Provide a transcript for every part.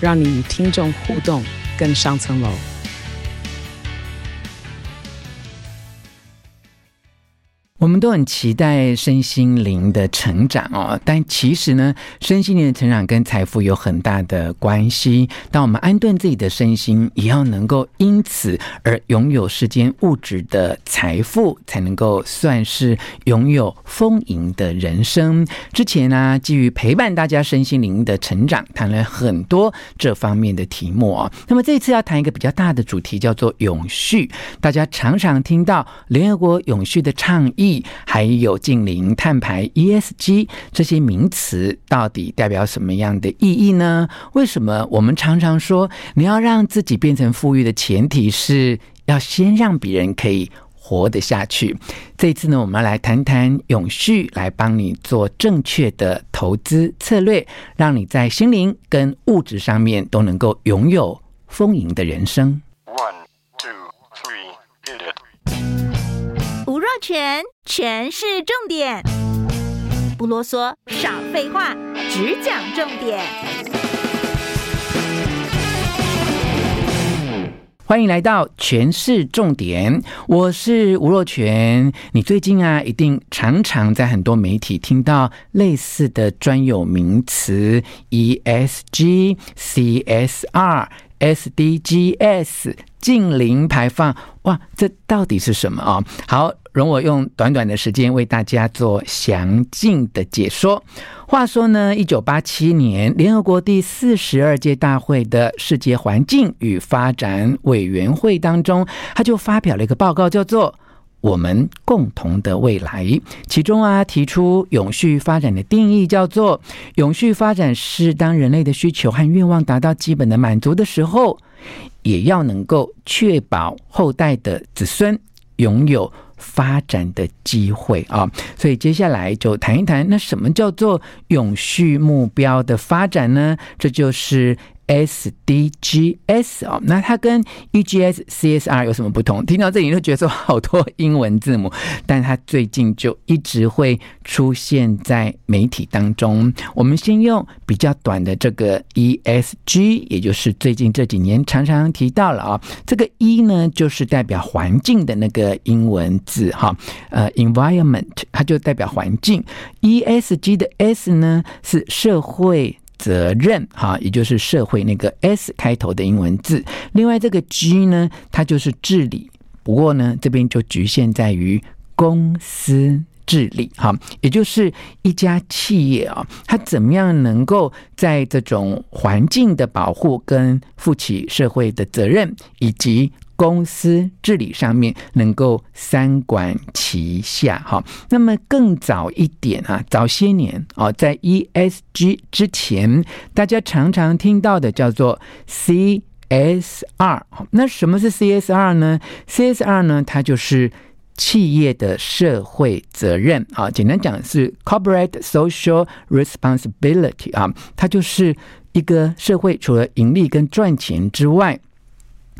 让你与听众互动更上层楼。我们都很期待身心灵的成长哦，但其实呢，身心灵的成长跟财富有很大的关系。当我们安顿自己的身心，也要能够因此而拥有世间物质的财富，才能够算是拥有丰盈的人生。之前呢、基于陪伴大家身心灵的成长，谈了很多这方面的题目哦。那么这次要谈一个比较大的主题，叫做永续。大家常常听到联合国永续的倡议。还有近零碳排 ESG 这些名词到底代表什么样的意义呢？为什么我们常常说你要让自己变成富裕的前提是要先让别人可以活得下去？这次呢，我们要来谈谈永续，来帮你做正确的投资策略，让你在心灵跟物质上面都能够拥有丰盈的人生 one two three。全全是重点，不啰嗦，少废话，只讲重点。欢迎来到权式重点，我是吴若全。你最近啊，一定常常在很多媒体听到类似的专有名词：ESG、CSR、SDGs、净零排放。哇，这到底是什么啊？好。容我用短短的时间为大家做详尽的解说。话说呢，一九八七年，联合国第四十二届大会的世界环境与发展委员会当中，他就发表了一个报告，叫做《我们共同的未来》。其中啊，提出永续发展的定义，叫做永续发展是当人类的需求和愿望达到基本的满足的时候，也要能够确保后代的子孙拥有。发展的机会啊，所以接下来就谈一谈，那什么叫做永续目标的发展呢？这就是 SDGs 哦，那它跟 EGS、CSR 有什么不同？听到这里你就觉得说好多英文字母，但它最近就一直会出现在媒体当中。我们先用比较短的这个 ESG，也就是最近这几年常常提到了啊，这个 E 呢就是代表环境的那个英文字哈，呃，environment 它就代表环境，ESG 的 S 呢是社会。责任哈，也就是社会那个 S 开头的英文字。另外这个 G 呢，它就是治理。不过呢，这边就局限在于公司治理哈，也就是一家企业啊，它怎么样能够在这种环境的保护跟负起社会的责任，以及公司治理上面能够三管齐下，哈。那么更早一点啊，早些年啊，在 ESG 之前，大家常常听到的叫做 CSR。那什么是 CSR 呢？CSR 呢，它就是企业的社会责任啊。简单讲是 Corporate Social Responsibility 啊，它就是一个社会除了盈利跟赚钱之外。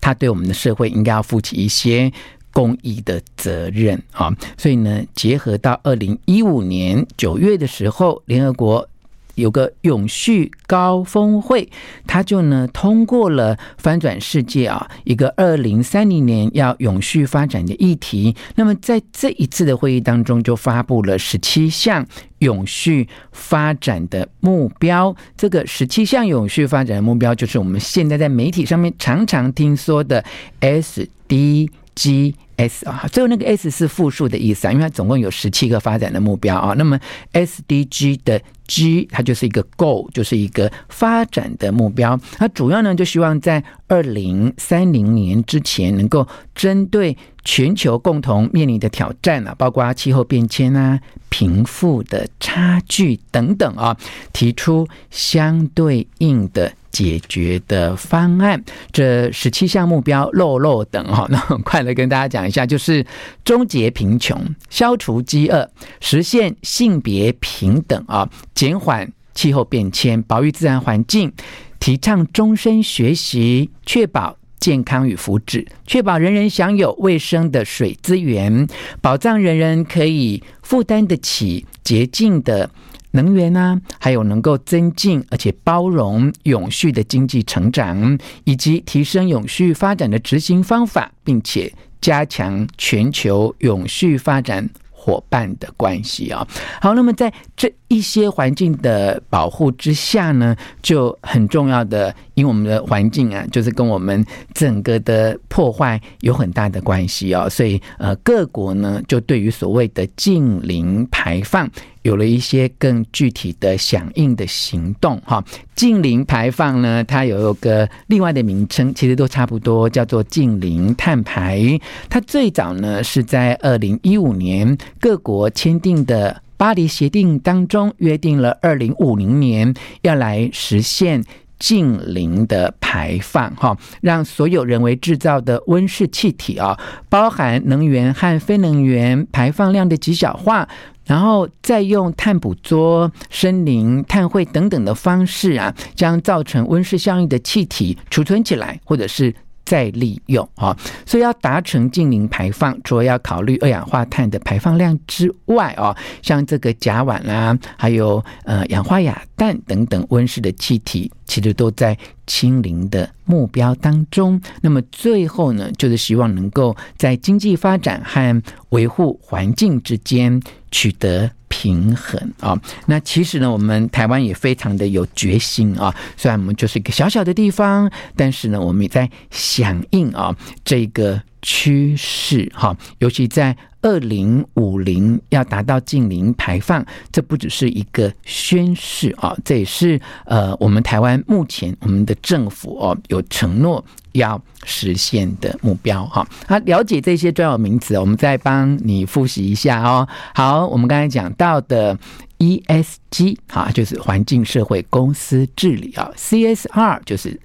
他对我们的社会应该要负起一些公益的责任啊，所以呢，结合到二零一五年九月的时候，联合国。有个永续高峰会，他就呢通过了翻转世界啊一个二零三零年要永续发展的议题。那么在这一次的会议当中，就发布了十七项永续发展的目标。这个十七项永续发展的目标，就是我们现在在媒体上面常常听说的 SDG。S 啊，最后那个 S 是复数的意思啊，因为它总共有十七个发展的目标啊。那么 SDG 的 G 它就是一个 Goal，就是一个发展的目标。它主要呢就希望在二零三零年之前，能够针对全球共同面临的挑战啊，包括气候变迁啊、贫富的差距等等啊，提出相对应的解决的方案。这十七项目标，漏漏等哈，那很快的跟大家讲一下，就是终结贫穷、消除饥饿、实现性别平等啊，减缓气候变迁、保育自然环境、提倡终身学习、确保健康与福祉，确保人人享有卫生的水资源，保障人人可以负担得起洁净的能源啊，还有能够增进而且包容永续的经济成长，以及提升永续发展的执行方法，并且加强全球永续发展伙伴的关系啊。好，那么在这一些环境的保护之下呢，就很重要的。因为我们的环境啊，就是跟我们整个的破坏有很大的关系哦，所以呃，各国呢就对于所谓的近零排放有了一些更具体的响应的行动哈。近零排放呢，它有一个另外的名称，其实都差不多，叫做近零碳排。它最早呢是在二零一五年各国签订的巴黎协定当中约定了，二零五零年要来实现。净零的排放，哈，让所有人为制造的温室气体啊，包含能源和非能源排放量的极小化，然后再用碳捕捉、森林碳汇等等的方式啊，将造成温室效应的气体储存起来，或者是。再利用啊，所以要达成净零排放，除了要考虑二氧化碳的排放量之外啊，像这个甲烷啊，还有呃氧化亚氮等等温室的气体，其实都在清零的目标当中。那么最后呢，就是希望能够在经济发展和维护环境之间取得。平衡啊，那其实呢，我们台湾也非常的有决心啊。虽然我们就是一个小小的地方，但是呢，我们也在响应啊这个趋势哈。尤其在二零五零要达到净零排放，这不只是一个宣示啊，这也是呃我们台湾目前我们的政府哦有承诺。要实现的目标哈，好，了解这些专有名词，我们再帮你复习一下哦。好，我们刚才讲到的 ESG 哈，就是环境社会公司治理啊；CSR 就是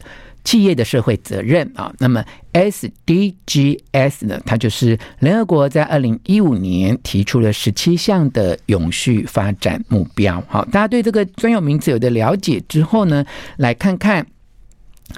企业的社会责任啊。那么 SDGs 呢，它就是联合国在二零一五年提出了十七项的永续发展目标。好，大家对这个专有名词有的了解之后呢，来看看。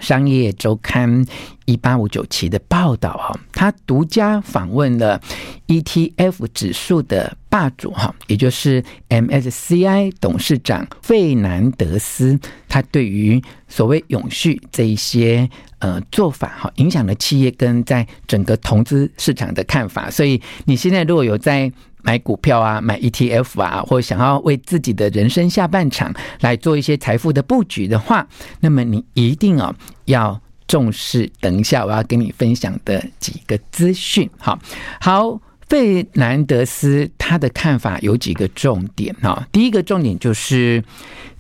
商业周刊一八五九期的报道哈，他独家访问了 ETF 指数的霸主哈，也就是 MSCI 董事长费南德斯，他对于所谓永续这一些呃做法哈，影响了企业跟在整个投资市场的看法。所以你现在如果有在买股票啊，买 ETF 啊，或想要为自己的人生下半场来做一些财富的布局的话，那么你一定啊要重视。等一下我要跟你分享的几个资讯。好，好，费南德斯他的看法有几个重点哈。第一个重点就是，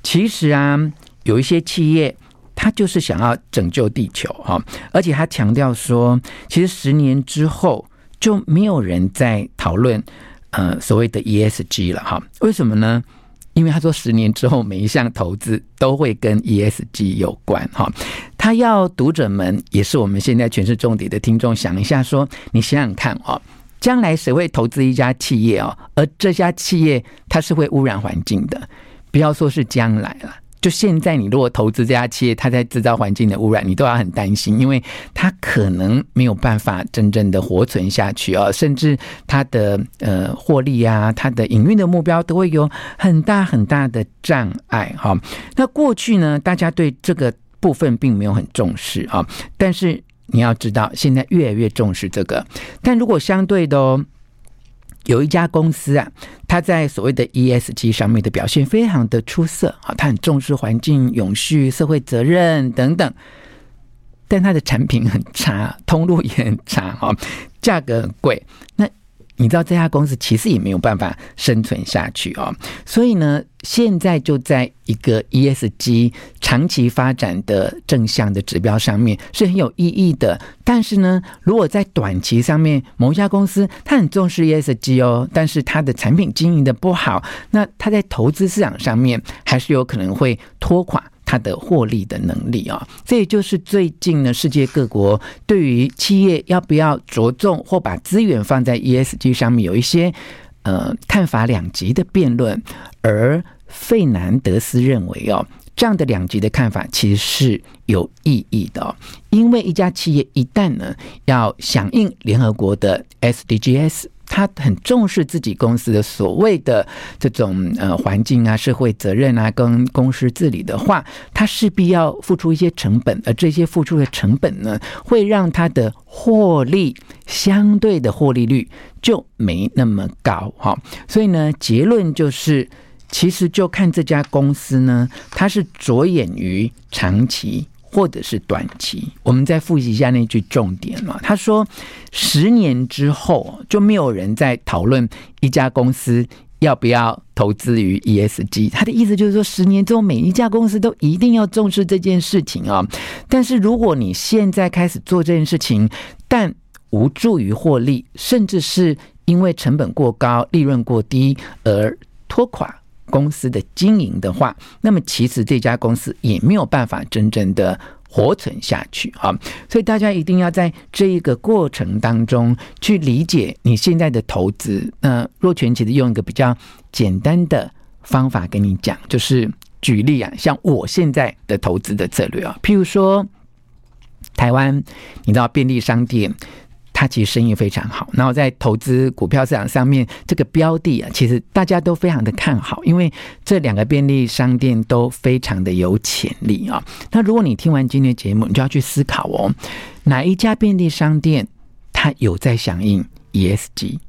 其实啊，有一些企业他就是想要拯救地球哈，而且他强调说，其实十年之后就没有人在讨论。呃，所谓的 ESG 了哈，为什么呢？因为他说十年之后每一项投资都会跟 ESG 有关哈。他要读者们，也是我们现在全是重点的听众想一下说，你想想看哦，将来谁会投资一家企业哦？而这家企业它是会污染环境的，不要说是将来了。就现在，你如果投资这家企业，它在制造环境的污染，你都要很担心，因为它可能没有办法真正的活存下去啊，甚至它的呃获利啊，它的营运的目标都会有很大很大的障碍哈。那过去呢，大家对这个部分并没有很重视啊，但是你要知道，现在越来越重视这个。但如果相对的哦。有一家公司啊，它在所谓的 ESG 上面的表现非常的出色啊，它很重视环境永续、社会责任等等，但它的产品很差，通路也很差哈，价格很贵。那你知道这家公司其实也没有办法生存下去哦，所以呢，现在就在一个 ESG 长期发展的正向的指标上面是很有意义的。但是呢，如果在短期上面某一家公司它很重视 ESG 哦，但是它的产品经营的不好，那它在投资市场上面还是有可能会拖垮它的获利的能力啊。这也就是最近呢，世界各国对于企业要不要着重或把资源放在 ESG 上面有一些呃看法两极的辩论。而费南德斯认为哦。这样的两极的看法其实是有意义的哦，因为一家企业一旦呢要响应联合国的 SDGs，他很重视自己公司的所谓的这种呃环境啊、社会责任啊跟公司治理的话，他势必要付出一些成本，而这些付出的成本呢，会让他的获利相对的获利率就没那么高哈，所以呢，结论就是。其实就看这家公司呢，它是着眼于长期或者是短期。我们再复习一下那句重点嘛。他说，十年之后就没有人在讨论一家公司要不要投资于 ESG。他的意思就是说，十年之后每一家公司都一定要重视这件事情啊。但是如果你现在开始做这件事情，但无助于获利，甚至是因为成本过高、利润过低而拖垮。公司的经营的话，那么其实这家公司也没有办法真正的活存下去啊！所以大家一定要在这一个过程当中去理解你现在的投资。那若权其实用一个比较简单的方法跟你讲，就是举例啊，像我现在的投资的策略啊，譬如说台湾，你知道便利商店。它其实生意非常好，然后在投资股票市场上面，这个标的啊，其实大家都非常的看好，因为这两个便利商店都非常的有潜力啊。那如果你听完今天的节目，你就要去思考哦，哪一家便利商店它有在响应 ESG？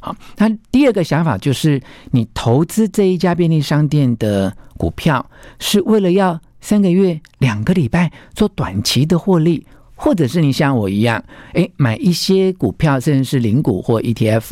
好，那第二个想法就是，你投资这一家便利商店的股票，是为了要三个月、两个礼拜做短期的获利。或者是你像我一样，诶，买一些股票，甚至是零股或 ETF。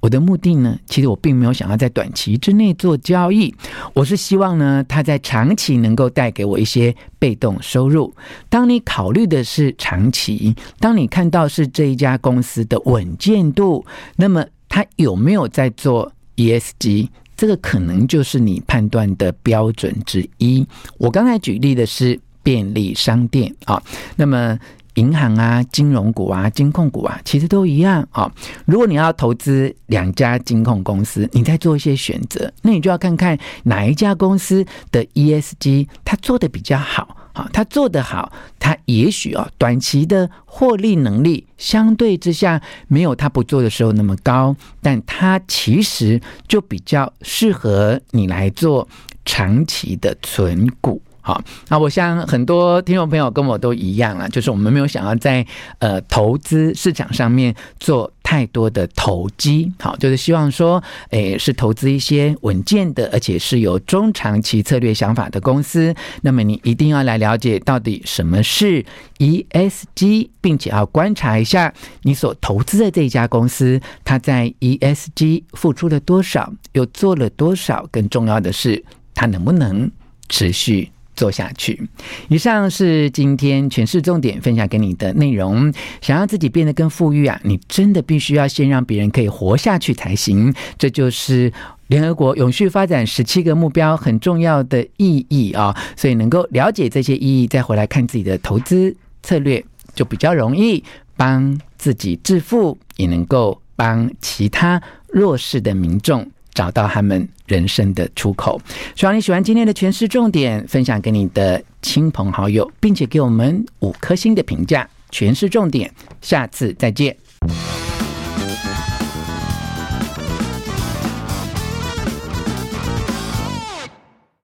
我的目的呢，其实我并没有想要在短期之内做交易，我是希望呢，它在长期能够带给我一些被动收入。当你考虑的是长期，当你看到是这一家公司的稳健度，那么它有没有在做 ESG，这个可能就是你判断的标准之一。我刚才举例的是便利商店啊，那么。银行啊，金融股啊，金控股啊，其实都一样啊。如果你要投资两家金控公司，你再做一些选择，那你就要看看哪一家公司的 ESG 它做得比较好啊。它做得好，它也许啊短期的获利能力相对之下没有它不做的时候那么高，但它其实就比较适合你来做长期的存股。好，那我想很多听众朋友跟我都一样啊，就是我们没有想要在呃投资市场上面做太多的投机，好，就是希望说，诶，是投资一些稳健的，而且是有中长期策略想法的公司。那么你一定要来了解到底什么是 ESG，并且要观察一下你所投资的这一家公司，它在 ESG 付出了多少，又做了多少，更重要的是，它能不能持续。做下去。以上是今天全市重点分享给你的内容。想要自己变得更富裕啊，你真的必须要先让别人可以活下去才行。这就是联合国永续发展十七个目标很重要的意义啊！所以能够了解这些意义，再回来看自己的投资策略，就比较容易帮自己致富，也能够帮其他弱势的民众。找到他们人生的出口。希望你喜欢今天的全市重点，分享给你的亲朋好友，并且给我们五颗星的评价。全市重点，下次再见。